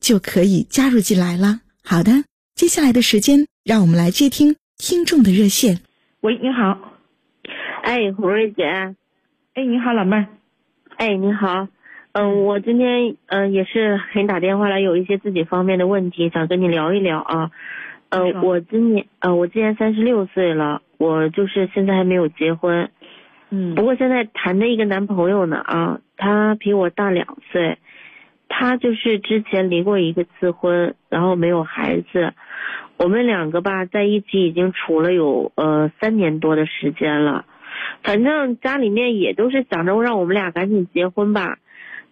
就可以加入进来了。好的，接下来的时间，让我们来接听听众的热线。喂，你好。哎，胡瑞姐。哎，你好，老妹儿。哎，你好。嗯，我今天嗯也是给你打电话来，有一些自己方面的问题想跟你聊一聊啊。呃，我今年呃，我今年三十六岁了，我就是现在还没有结婚，嗯，不过现在谈的一个男朋友呢啊，他比我大两岁，他就是之前离过一次婚，然后没有孩子，我们两个吧在一起已经处了有呃三年多的时间了，反正家里面也都是想着让我们俩赶紧结婚吧，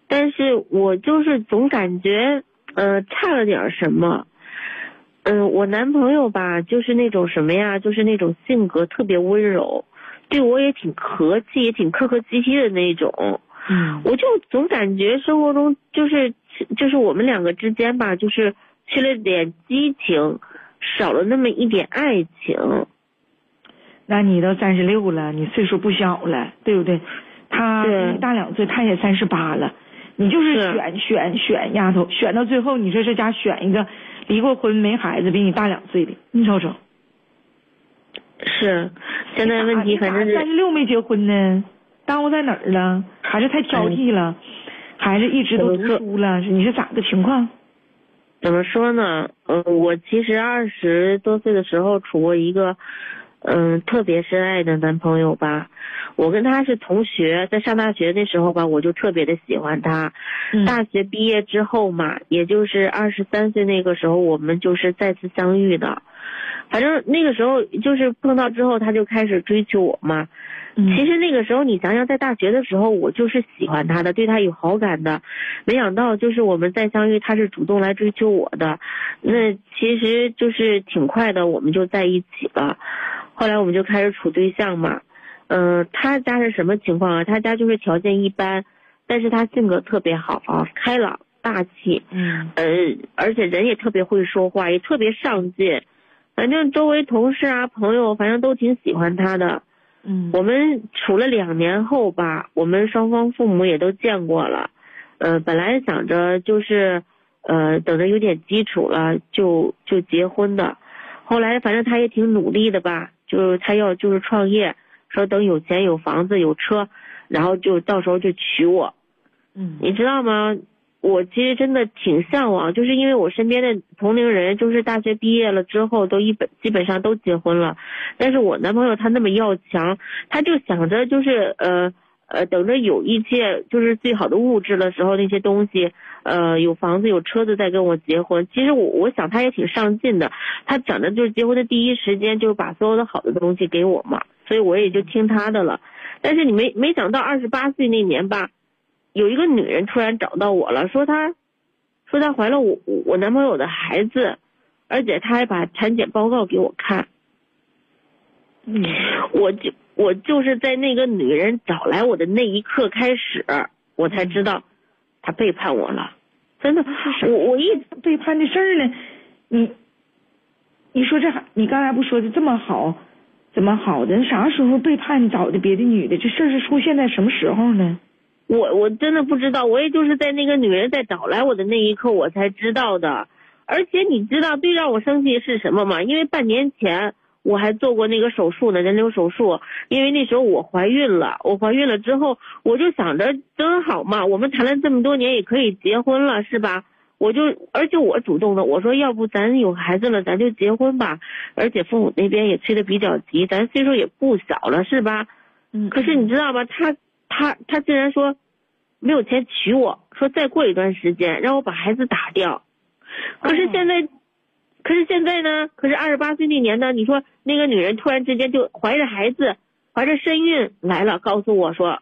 但是我就是总感觉呃差了点什么。嗯，我男朋友吧，就是那种什么呀，就是那种性格特别温柔，对我也挺和气，也挺客客气气的那种。嗯，我就总感觉生活中就是就是我们两个之间吧，就是缺了点激情，少了那么一点爱情。那你都三十六了，你岁数不小了，对不对？他比你大两岁，他也三十八了，你就是选选选丫头，选到最后，你说这家选一个。离过婚没孩子，比你大两岁的，你瞅瞅。是，现在问题反正是三十六没结婚呢，耽误在哪儿了？还是太挑剔了？还是一直都读书了？你是咋个情况？怎么说呢？嗯，我其实二十多岁的时候处过一个，嗯，特别深爱的男朋友吧。我跟他是同学，在上大学那时候吧，我就特别的喜欢他。大学毕业之后嘛，也就是二十三岁那个时候，我们就是再次相遇的。反正那个时候就是碰到之后，他就开始追求我嘛。其实那个时候你想想，在大学的时候，我就是喜欢他的，对他有好感的。没想到就是我们再相遇，他是主动来追求我的。那其实就是挺快的，我们就在一起了。后来我们就开始处对象嘛。嗯，他家是什么情况啊？他家就是条件一般，但是他性格特别好啊，开朗大气，嗯，呃，而且人也特别会说话，也特别上进，反正周围同事啊、朋友，反正都挺喜欢他的。嗯，我们处了两年后吧，我们双方父母也都见过了，呃，本来想着就是，呃，等着有点基础了就就结婚的，后来反正他也挺努力的吧，就是他要就是创业。说等有钱有房子有车，然后就到时候就娶我，嗯，你知道吗？我其实真的挺向往，就是因为我身边的同龄人，就是大学毕业了之后都一本基本上都结婚了，但是我男朋友他那么要强，他就想着就是呃呃等着有一切就是最好的物质的时候那些东西，呃有房子有车子再跟我结婚。其实我我想他也挺上进的，他想着就是结婚的第一时间就是把所有的好的东西给我嘛。所以我也就听他的了，但是你没没想到二十八岁那年吧，有一个女人突然找到我了，说她，说她怀了我我男朋友的孩子，而且她还把产检报告给我看。嗯，我就我就是在那个女人找来我的那一刻开始，我才知道，她背叛我了，真的，我我一背叛的事儿呢，你，你说这还你刚才不说的这么好？怎么好的？啥时候背叛找的别的女的？这事儿是出现在什么时候呢？我我真的不知道，我也就是在那个女人在找来我的那一刻，我才知道的。而且你知道最让我生气的是什么吗？因为半年前我还做过那个手术呢，人流手术。因为那时候我怀孕了，我怀孕了之后，我就想着真好嘛，我们谈了这么多年，也可以结婚了，是吧？我就而且我主动的，我说要不咱有孩子了，咱就结婚吧。而且父母那边也催的比较急，咱岁数也不小了，是吧？嗯。可是你知道吧？他他他竟然说没有钱娶我，说再过一段时间让我把孩子打掉。可是现在，可是现在呢？可是二十八岁那年呢？你说那个女人突然之间就怀着孩子，怀着身孕来了，告诉我说，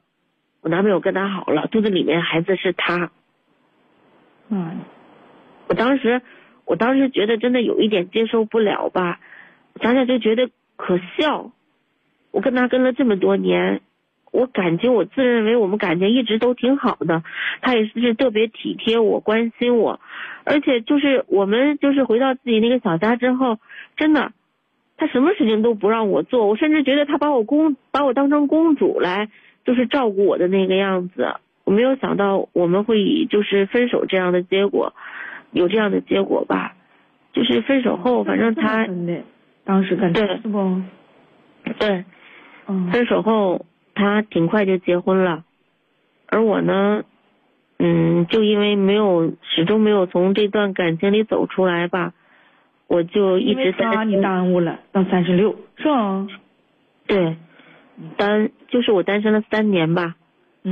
我男朋友跟她好了，肚子里面孩子是他。嗯，我当时，我当时觉得真的有一点接受不了吧，想想就觉得可笑。我跟他跟了这么多年。我感情，我自认为我们感情一直都挺好的，他也是特别体贴我、关心我，而且就是我们就是回到自己那个小家之后，真的，他什么事情都不让我做，我甚至觉得他把我公把我当成公主来，就是照顾我的那个样子。我没有想到我们会以就是分手这样的结果，有这样的结果吧，就是分手后，反正他当时跟对是不？对，嗯，分手后。他挺快就结婚了，而我呢，嗯，就因为没有始终没有从这段感情里走出来吧，我就一直在。你耽误了到三十六，是吗？对，单就是我单身了三年吧。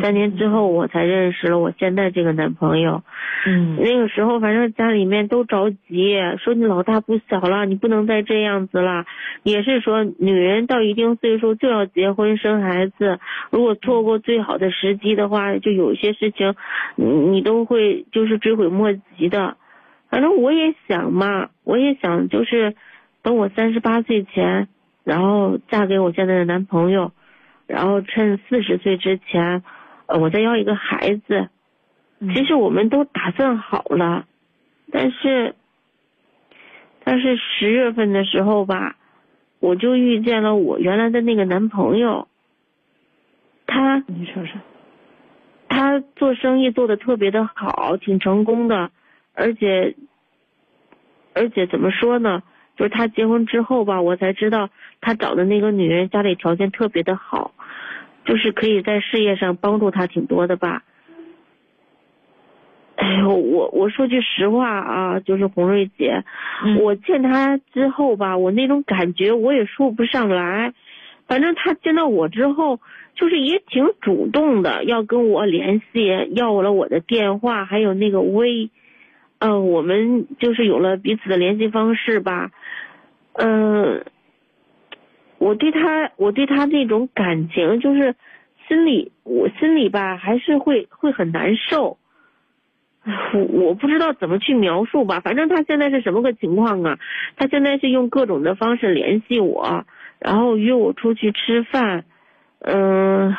三年之后，我才认识了我现在这个男朋友。嗯，那个时候反正家里面都着急，说你老大不小了，你不能再这样子了。也是说，女人到一定岁数就要结婚生孩子，如果错过最好的时机的话，就有些事情，你你都会就是追悔莫及的。反正我也想嘛，我也想就是等我三十八岁前，然后嫁给我现在的男朋友，然后趁四十岁之前。呃，我再要一个孩子，其实我们都打算好了，但是，但是十月份的时候吧，我就遇见了我原来的那个男朋友，他，你说说，他做生意做的特别的好，挺成功的，而且，而且怎么说呢？就是他结婚之后吧，我才知道他找的那个女人家里条件特别的好。就是可以在事业上帮助他挺多的吧。哎呦，我我说句实话啊，就是红瑞姐，我见他之后吧，我那种感觉我也说不上来。反正他见到我之后，就是也挺主动的，要跟我联系，要了我的电话，还有那个微，嗯，我们就是有了彼此的联系方式吧，嗯。我对他，我对他那种感情，就是心里，我心里吧，还是会会很难受。我我不知道怎么去描述吧，反正他现在是什么个情况啊？他现在是用各种的方式联系我，然后约我出去吃饭，嗯，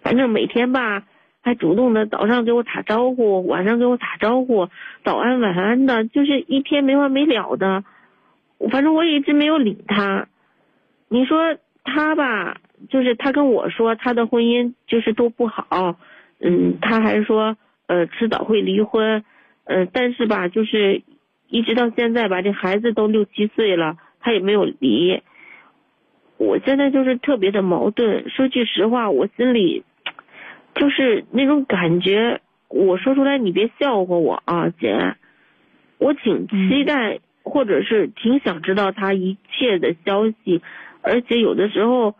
反正每天吧，还主动的早上给我打招呼，晚上给我打招呼，早安晚安的，就是一天没完没了的。反正我也一直没有理他。你说他吧，就是他跟我说他的婚姻就是都不好，嗯，他还说呃迟早会离婚，呃，但是吧，就是一直到现在吧，这孩子都六七岁了，他也没有离。我现在就是特别的矛盾，说句实话，我心里就是那种感觉，我说出来你别笑话我啊，姐，我挺期待或者是挺想知道他一切的消息。而且有的时候，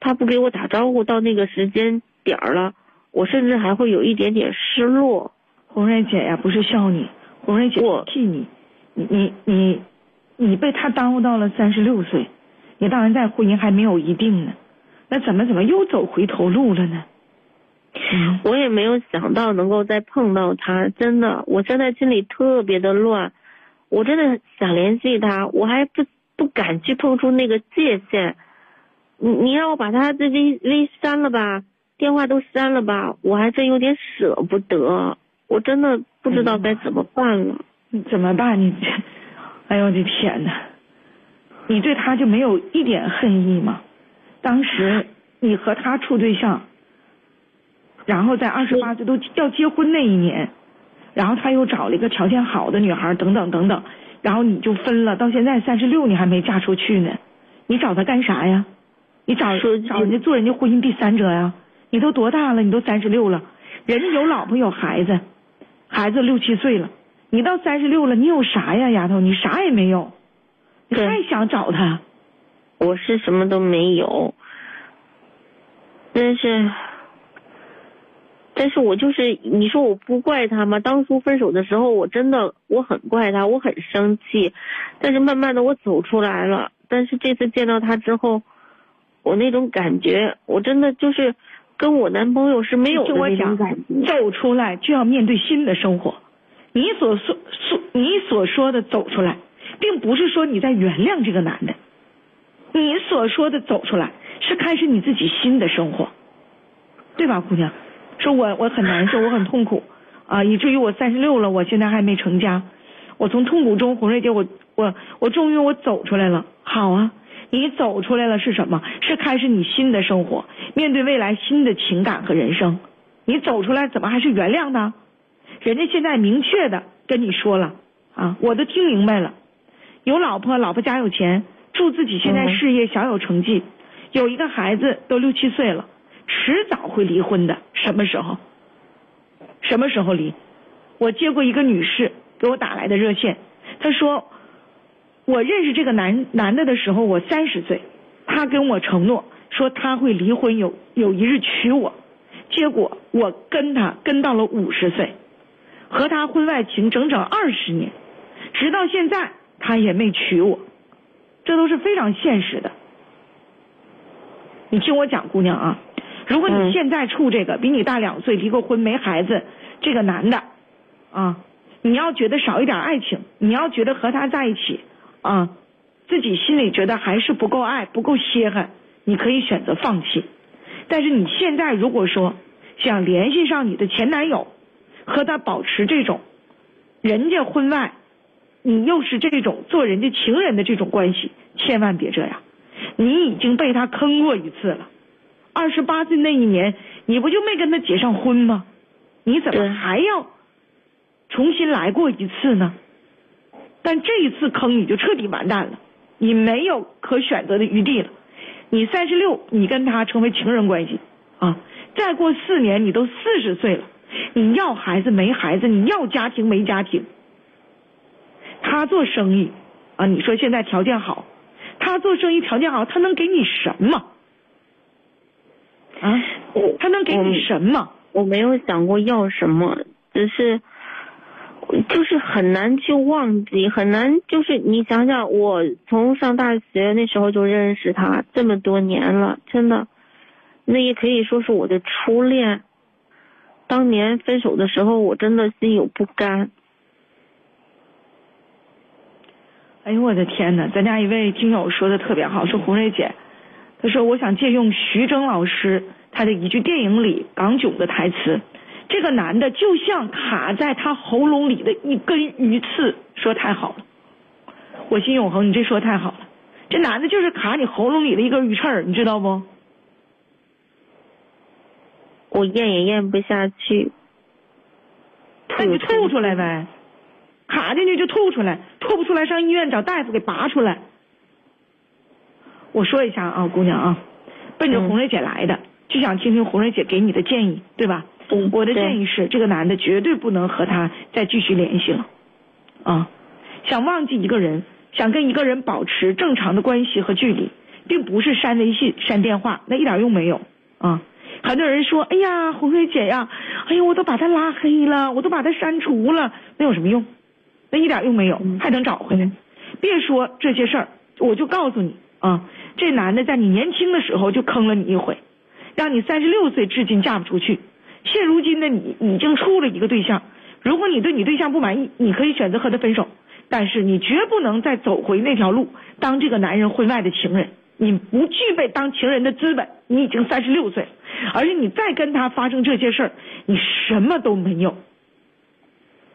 他不给我打招呼，到那个时间点儿了，我甚至还会有一点点失落。红瑞姐呀，不是笑你，红瑞姐我替你，你你你，你被他耽误到了三十六岁，你到现在婚姻还没有一定呢，那怎么怎么又走回头路了呢？我也没有想到能够再碰到他，真的，我现在心里特别的乱，我真的想联系他，我还不。不敢去碰触那个界限，你你让我把他的微微删了吧，电话都删了吧，我还真有点舍不得，我真的不知道该怎么办了。你怎么办？你，哎呦我的天哪！你对他就没有一点恨意吗？当时你和他处对象，然后在二十八岁都要结婚那一年，然后他又找了一个条件好的女孩，等等等等。然后你就分了，到现在三十六你还没嫁出去呢，你找他干啥呀？你找找人家做人家婚姻第三者呀？你都多大了？你都三十六了，人家有老婆有孩子，孩子六七岁了，你到三十六了，你有啥呀，丫头？你啥也没有，你还想找他？我是什么都没有，但是，但是我就是你说我不怪他吗？当初分手的时候，我真的我很怪他，我很生气，但是慢慢的我走出来了。但是这次见到他之后，我那种感觉，我真的就是跟我男朋友是没有的那种感觉。走出来就要面对新的生活。你所说说你所说的走出来，并不是说你在原谅这个男的，你所说的走出来是开始你自己新的生活，对吧，姑娘？说我我很难受，我很痛苦啊，以至于我三十六了，我现在还没成家。我从痛苦中，红瑞姐，我我我终于我走出来了。好啊，你走出来了是什么？是开始你新的生活，面对未来新的情感和人生。你走出来怎么还是原谅呢？人家现在明确的跟你说了啊，我都听明白了。有老婆，老婆家有钱，祝自己现在嗯事业小有成绩，有一个孩子都六七岁了，迟早会离婚的。什么时候？什么时候离？我接过一个女士给我打来的热线，她说，我认识这个男男的的时候，我三十岁，他跟我承诺说他会离婚，有有一日娶我，结果我跟他跟到了五十岁，和他婚外情整整二十年，直到现在他也没娶我，这都是非常现实的。你听我讲，姑娘啊，如果你现在处这个比你大两岁、离过婚、没孩子这个男的，啊，你要觉得少一点爱情，你要觉得和他在一起啊，自己心里觉得还是不够爱、不够稀罕，你可以选择放弃。但是你现在如果说想联系上你的前男友，和他保持这种人家婚外，你又是这种做人家情人的这种关系，千万别这样。你已经被他坑过一次了，二十八岁那一年，你不就没跟他结上婚吗？你怎么还要重新来过一次呢？但这一次坑你就彻底完蛋了，你没有可选择的余地了。你三十六，你跟他成为情人关系啊，再过四年你都四十岁了，你要孩子没孩子，你要家庭没家庭。他做生意啊，你说现在条件好，他做生意条件好，他能给你什么？啊，我他能给你什么？我没有想过要什么，只是就是很难去忘记，很难就是你想想，我从上大学那时候就认识他，这么多年了，真的，那也可以说是我的初恋。当年分手的时候，我真的心有不甘。哎呦我的天哪！咱家一位听友说的特别好，说红瑞姐，她说我想借用徐峥老师他的一句电影里港囧的台词，这个男的就像卡在他喉咙里的一根鱼刺，说太好了。我心永恒，你这说太好了，这男的就是卡你喉咙里的一根鱼刺儿，你知道不？我咽也咽不下去。那你就吐出来呗，卡进去就吐出来，吐不出来上医院找大夫给拔出来。我说一下啊，姑娘啊，奔着嗯红瑞姐来的，就想听听红瑞姐给你的建议，对吧？嗯我的建议是，这个男的绝对不能和他再继续联系了，啊，想忘记一个人，想跟一个人保持正常的关系和距离，并不是删微信、删电话，那一点用没有啊。很多人说，哎呀，红瑞姐呀，哎呀，我都把他拉黑了，我都把他删除了，那有什么用？那一点用没有，还能找回来。别说这些事儿，我就告诉你啊，这男的在你年轻的时候就坑了你一回，让你三十六岁至今嫁不出去。现如今的你已经处了一个对象，如果你对你对象不满意，你可以选择和他分手，但是你绝不能再走回那条路，当这个男人婚外的情人。你不具备当情人的资本，你已经三十六岁，而且你再跟他发生这些事儿，你什么都没有。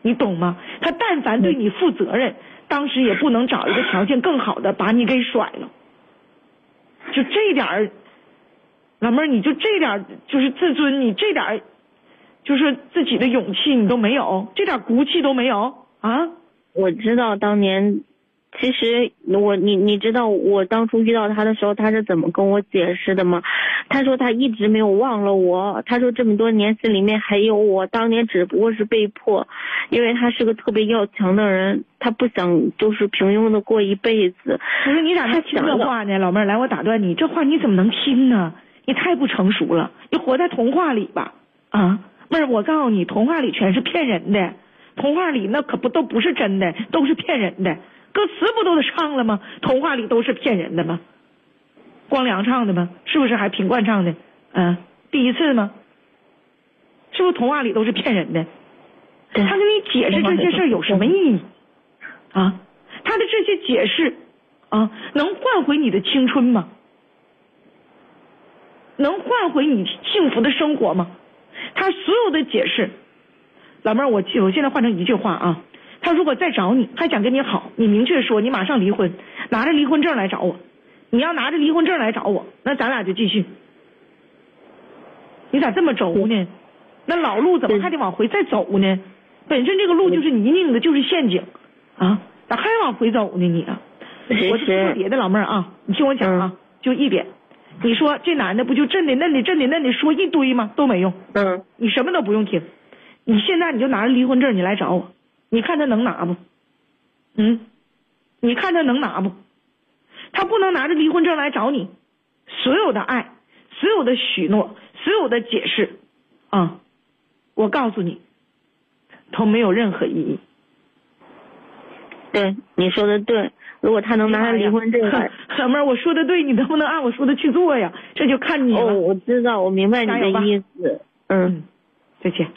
你懂吗？他但凡对你负责任，当时也不能找一个条件更好的把你给甩了。就这点儿，老妹儿，你就这点儿就是自尊，你这点儿就是自己的勇气你都没有，这点骨气都没有啊！我知道当年其实我你你知道我当初遇到他的时候他是怎么跟我解释的吗？他说他一直没有忘了我，他说这么多年心里面还有我，当年只不过是被迫，因为他是个特别要强的人，他不想就是平庸的过一辈子。不是你咋还听这话呢，老妹儿？来，我打断你，这话你怎么能听呢？你太不成熟了，你活在童话里吧？啊，妹儿，我告诉你，童话里全是骗人的，童话里那可不都不是真的，都是骗人的。歌词不都得唱了吗？童话里都是骗人的吗？光良唱的吗？是不是还品冠唱的？嗯，第一次吗？是不是童话里都是骗人的？他跟你解释这些事儿有什么意义？啊，他的这些解释啊，能换回你的青春吗？能换回你幸福的生活吗？他所有的解释，老妹儿，我我现在换成一句话啊。他如果再找你，还想跟你好，你明确说，你马上离婚，拿着离婚证来找我。你要拿着离婚证来找我，那咱俩就继续。你咋这么轴呢？那老路怎么还得往回再走呢？本身这个路就是泥泞的，就是陷阱啊，咋还往回走呢？你啊，我是不说别的，老妹儿啊，你听我讲啊，就一点，你说这男的不就真的嫩的真的嫩的说一堆吗？都没用。嗯。你什么都不用听，你现在你就拿着离婚证你来找我。你看他能拿不？嗯，你看他能拿不？他不能拿着离婚证来找你，所有的爱，所有的许诺，所有的解释，啊，我告诉你，都没有任何意义。对，你说的对。如果他能拿着离婚证，小妹儿，我说的对，你能不能按我说的去做呀？这就看你了。哦，我知道，我明白你的意思。嗯，再见。